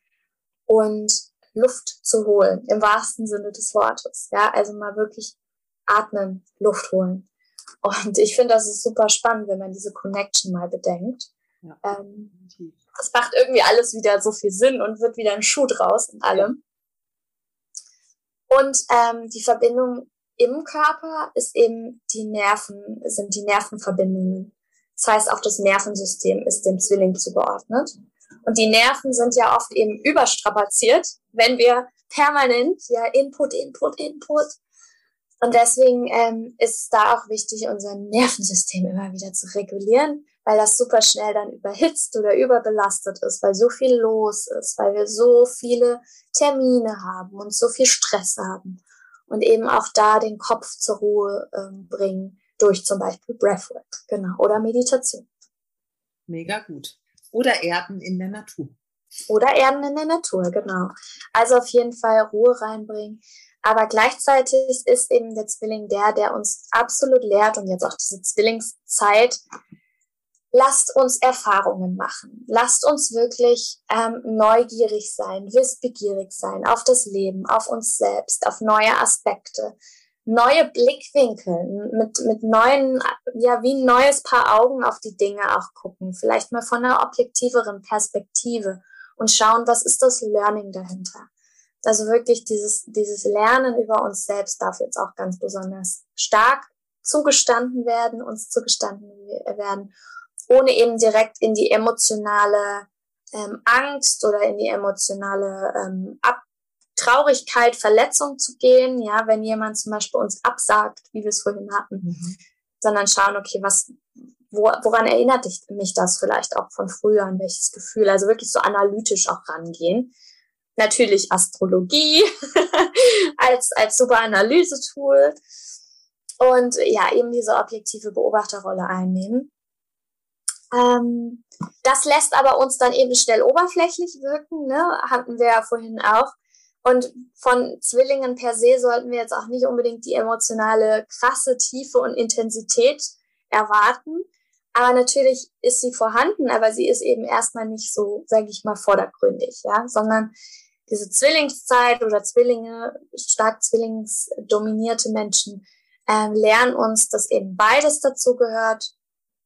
und Luft zu holen, im wahrsten Sinne des Wortes. Ja, also mal wirklich atmen, Luft holen. Und ich finde, das ist super spannend, wenn man diese Connection mal bedenkt. Ja. Ähm, das macht irgendwie alles wieder so viel Sinn und wird wieder ein Schuh draus in allem. Und ähm, die Verbindung im Körper ist eben die Nerven, sind die Nervenverbindungen. Das heißt, auch das Nervensystem ist dem Zwilling zugeordnet. Und die Nerven sind ja oft eben überstrapaziert, wenn wir permanent ja Input, Input, Input. Und deswegen ähm, ist da auch wichtig, unser Nervensystem immer wieder zu regulieren, weil das super schnell dann überhitzt oder überbelastet ist, weil so viel los ist, weil wir so viele Termine haben und so viel Stress haben und eben auch da den Kopf zur Ruhe ähm, bringen durch zum Beispiel Breathwork, genau, oder Meditation. Mega gut. Oder Erden in der Natur. Oder Erden in der Natur, genau. Also auf jeden Fall Ruhe reinbringen. Aber gleichzeitig ist eben der Zwilling der, der uns absolut lehrt und jetzt auch diese Zwillingszeit lasst uns Erfahrungen machen. Lasst uns wirklich ähm, neugierig sein, wissbegierig sein auf das Leben, auf uns selbst, auf neue Aspekte. Neue Blickwinkel, mit, mit neuen, ja, wie ein neues Paar Augen auf die Dinge auch gucken. Vielleicht mal von einer objektiveren Perspektive und schauen, was ist das Learning dahinter. Also wirklich dieses, dieses Lernen über uns selbst darf jetzt auch ganz besonders stark zugestanden werden, uns zugestanden werden, ohne eben direkt in die emotionale ähm, Angst oder in die emotionale ähm, Ab Traurigkeit, Verletzung zu gehen, ja, wenn jemand zum Beispiel uns absagt, wie wir es vorhin hatten, mhm. sondern schauen, okay, was, wo, woran erinnert mich das vielleicht auch von früher, an welches Gefühl, also wirklich so analytisch auch rangehen. Natürlich Astrologie als, als super Analysetool und ja, eben diese objektive Beobachterrolle einnehmen. Ähm, das lässt aber uns dann eben schnell oberflächlich wirken, ne? hatten wir ja vorhin auch. Und von Zwillingen per se sollten wir jetzt auch nicht unbedingt die emotionale krasse Tiefe und Intensität erwarten. Aber natürlich ist sie vorhanden, aber sie ist eben erstmal nicht so, sage ich mal, vordergründig, ja, sondern diese Zwillingszeit oder Zwillinge, stark zwillingsdominierte Menschen äh, lernen uns, dass eben beides dazu gehört,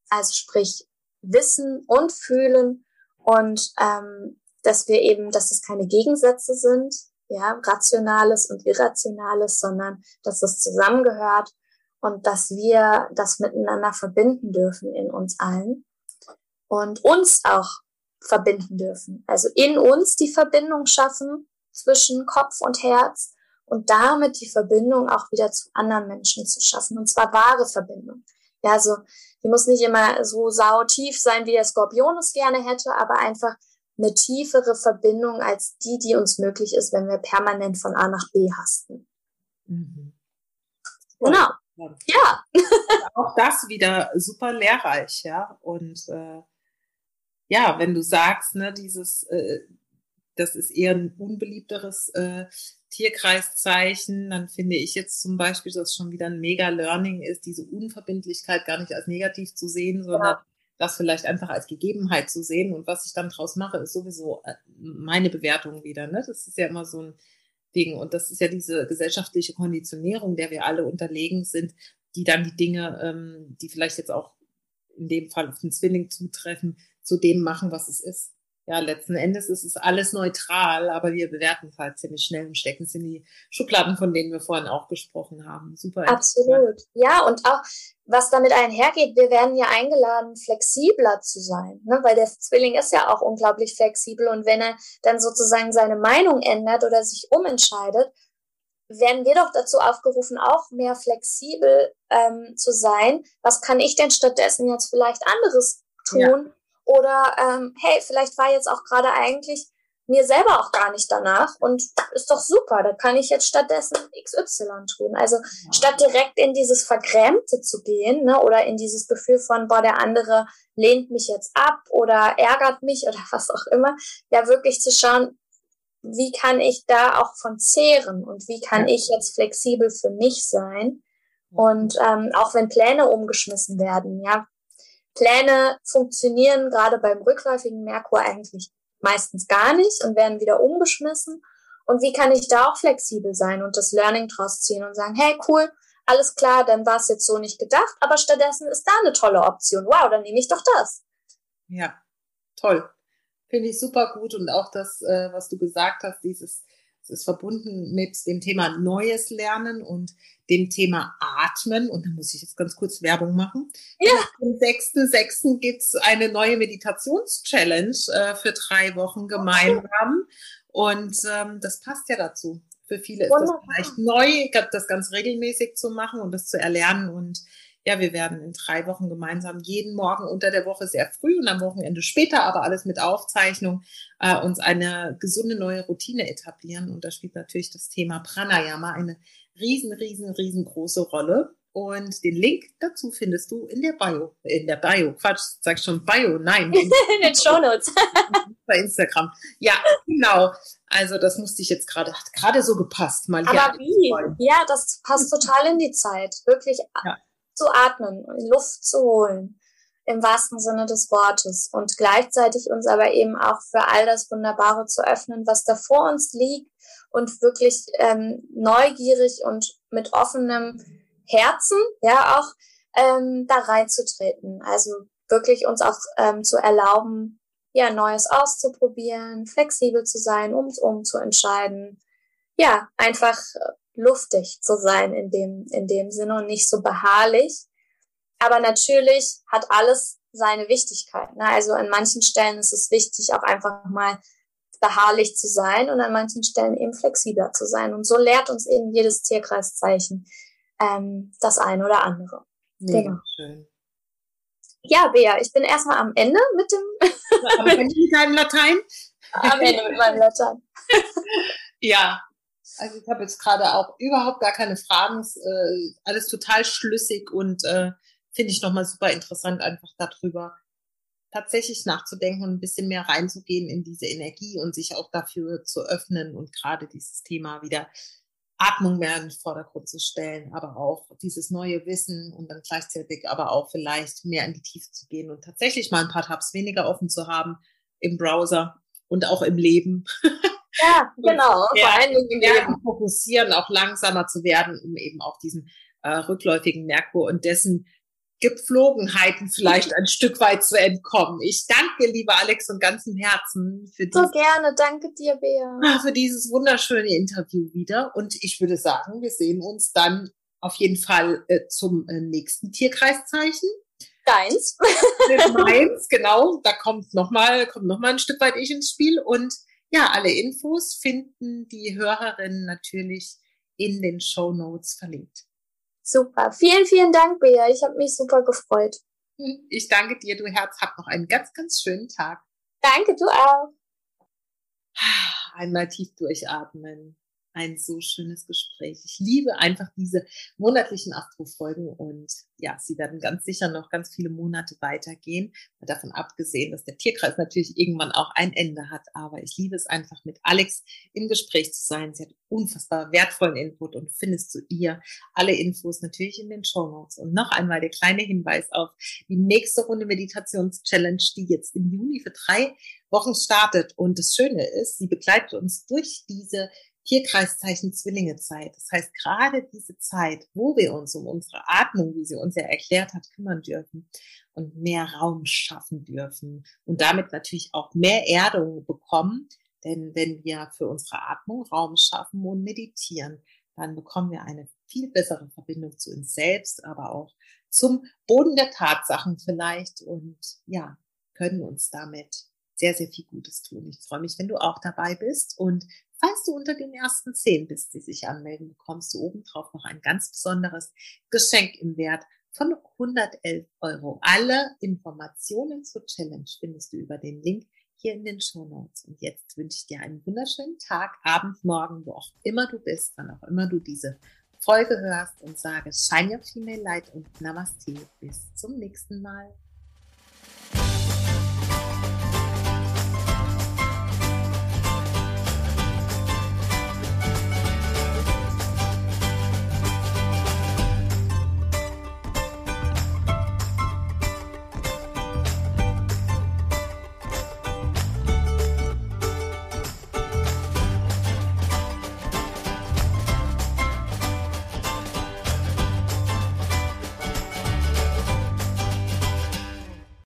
also sprich Wissen und Fühlen und ähm, dass wir eben, dass es keine Gegensätze sind, ja, Rationales und Irrationales, sondern dass es zusammengehört und dass wir das miteinander verbinden dürfen in uns allen und uns auch verbinden dürfen. Also in uns die Verbindung schaffen zwischen Kopf und Herz und damit die Verbindung auch wieder zu anderen Menschen zu schaffen und zwar wahre Verbindung. Ja, also die muss nicht immer so sautief sein, wie der Skorpion es gerne hätte, aber einfach eine tiefere Verbindung als die, die uns möglich ist, wenn wir permanent von A nach B hasten. Mhm. Genau. Ja. Auch das wieder super lehrreich, ja. Und äh, ja, wenn du sagst, ne, dieses, äh, das ist eher ein unbeliebteres äh, Tierkreiszeichen, dann finde ich jetzt zum Beispiel, dass schon wieder ein mega Learning ist, diese Unverbindlichkeit gar nicht als negativ zu sehen, sondern ja das vielleicht einfach als Gegebenheit zu sehen. Und was ich dann draus mache, ist sowieso äh, meine Bewertung wieder. Ne? Das ist ja immer so ein Ding. Und das ist ja diese gesellschaftliche Konditionierung, der wir alle unterlegen sind, die dann die Dinge, ähm, die vielleicht jetzt auch in dem Fall auf den Zwilling zutreffen, zu dem machen, was es ist ja, letzten Endes ist es alles neutral, aber wir bewerten es halt ziemlich schnell und stecken es in die Schubladen, von denen wir vorhin auch gesprochen haben. Super. Absolut. Ja, und auch, was damit einhergeht, wir werden ja eingeladen, flexibler zu sein, ne? weil der Zwilling ist ja auch unglaublich flexibel und wenn er dann sozusagen seine Meinung ändert oder sich umentscheidet, werden wir doch dazu aufgerufen, auch mehr flexibel ähm, zu sein. Was kann ich denn stattdessen jetzt vielleicht anderes tun? Ja oder ähm, hey, vielleicht war jetzt auch gerade eigentlich mir selber auch gar nicht danach und ist doch super, da kann ich jetzt stattdessen XY tun. Also ja. statt direkt in dieses Vergrämte zu gehen ne, oder in dieses Gefühl von, boah, der andere lehnt mich jetzt ab oder ärgert mich oder was auch immer, ja wirklich zu schauen, wie kann ich da auch von zehren und wie kann ja. ich jetzt flexibel für mich sein. Und ähm, auch wenn Pläne umgeschmissen werden, ja, Pläne funktionieren gerade beim rückläufigen Merkur eigentlich meistens gar nicht und werden wieder umgeschmissen. Und wie kann ich da auch flexibel sein und das Learning draus ziehen und sagen, hey, cool, alles klar, dann war es jetzt so nicht gedacht, aber stattdessen ist da eine tolle Option. Wow, dann nehme ich doch das. Ja, toll. Finde ich super gut und auch das, äh, was du gesagt hast, dieses es ist verbunden mit dem Thema Neues Lernen und dem Thema Atmen. Und da muss ich jetzt ganz kurz Werbung machen. Ja. Am 6.6. gibt's eine neue Meditationschallenge äh, für drei Wochen gemeinsam. Und ähm, das passt ja dazu. Für viele ist Wunderbar. das vielleicht neu, das ganz regelmäßig zu machen und das zu erlernen. Und ja, wir werden in drei Wochen gemeinsam jeden Morgen unter der Woche sehr früh und am Wochenende später, aber alles mit Aufzeichnung, äh, uns eine gesunde neue Routine etablieren. Und da spielt natürlich das Thema Pranayama eine riesen, riesen, riesengroße Rolle. Und den Link dazu findest du in der Bio. In der Bio, Quatsch, sag schon Bio, nein. In, den Show Notes. Bei Instagram. Ja, genau. Also das musste ich jetzt gerade, hat gerade so gepasst. Mal Aber wie? Ja, das passt total in die Zeit. Wirklich. Ja zu atmen, Luft zu holen, im wahrsten Sinne des Wortes und gleichzeitig uns aber eben auch für all das Wunderbare zu öffnen, was da vor uns liegt und wirklich ähm, neugierig und mit offenem Herzen, ja, auch ähm, da reinzutreten. Also wirklich uns auch ähm, zu erlauben, ja, Neues auszuprobieren, flexibel zu sein, um um zu entscheiden. Ja, einfach luftig zu sein in dem, in dem Sinne und nicht so beharrlich. Aber natürlich hat alles seine Wichtigkeit. Ne? Also an manchen Stellen ist es wichtig, auch einfach mal beharrlich zu sein und an manchen Stellen eben flexibler zu sein. Und so lehrt uns eben jedes Tierkreiszeichen ähm, das eine oder andere. Mega genau. schön. Ja, Bea, ich bin erstmal am Ende mit dem. am Ende mit deinem Latein? Am Ende mit meinem Latein. ja, also ich habe jetzt gerade auch überhaupt gar keine Fragen. Äh, alles total schlüssig und äh, finde ich nochmal super interessant, einfach darüber tatsächlich nachzudenken und ein bisschen mehr reinzugehen in diese Energie und sich auch dafür zu öffnen und gerade dieses Thema wieder Atmung mehr in den Vordergrund zu stellen, aber auch dieses neue Wissen und dann gleichzeitig aber auch vielleicht mehr in die Tiefe zu gehen und tatsächlich mal ein paar Tabs weniger offen zu haben im Browser und auch im Leben. Ja, genau. Vor allen Dingen im Leben fokussieren, auch langsamer zu werden, um eben auch diesen äh, rückläufigen Merkur und dessen Gepflogenheiten vielleicht ein Stück weit zu entkommen. Ich danke, liebe Alex, von ganzem Herzen für dieses, So gerne, danke dir, Bea. Ah, für dieses wunderschöne Interview wieder. Und ich würde sagen, wir sehen uns dann auf jeden Fall äh, zum äh, nächsten Tierkreiszeichen. Deins. Meins, genau. Da kommt nochmal, kommt noch mal ein Stück weit ich ins Spiel. Und ja, alle Infos finden die Hörerinnen natürlich in den Show Notes verlinkt. Super. Vielen, vielen Dank, Bea. Ich habe mich super gefreut. Ich danke dir, du Herz. Hab noch einen ganz, ganz schönen Tag. Danke, du auch. Einmal tief durchatmen ein so schönes Gespräch. Ich liebe einfach diese monatlichen Astro-Folgen und ja, sie werden ganz sicher noch ganz viele Monate weitergehen. Davon abgesehen, dass der Tierkreis natürlich irgendwann auch ein Ende hat. Aber ich liebe es einfach mit Alex im Gespräch zu sein. Sie hat unfassbar wertvollen Input und findest zu ihr alle Infos natürlich in den Show Notes. Und noch einmal der kleine Hinweis auf die nächste Runde Meditations-Challenge, die jetzt im Juni für drei Wochen startet. Und das Schöne ist, sie begleitet uns durch diese Tierkreiszeichen Zwillinge Zeit. Das heißt, gerade diese Zeit, wo wir uns um unsere Atmung, wie sie uns ja erklärt hat, kümmern dürfen und mehr Raum schaffen dürfen und damit natürlich auch mehr Erdung bekommen. Denn wenn wir für unsere Atmung Raum schaffen und meditieren, dann bekommen wir eine viel bessere Verbindung zu uns selbst, aber auch zum Boden der Tatsachen vielleicht und ja, können uns damit sehr, sehr viel Gutes tun. Ich freue mich, wenn du auch dabei bist und Falls du unter den ersten zehn bist, die sich anmelden, bekommst du obendrauf noch ein ganz besonderes Geschenk im Wert von 111 Euro. Alle Informationen zur Challenge findest du über den Link hier in den Show Notes. Und jetzt wünsche ich dir einen wunderschönen Tag, Abend, Morgen, wo auch immer du bist, wann auch immer du diese Folge hörst und sage Shine Your Female Light und Namaste. Bis zum nächsten Mal.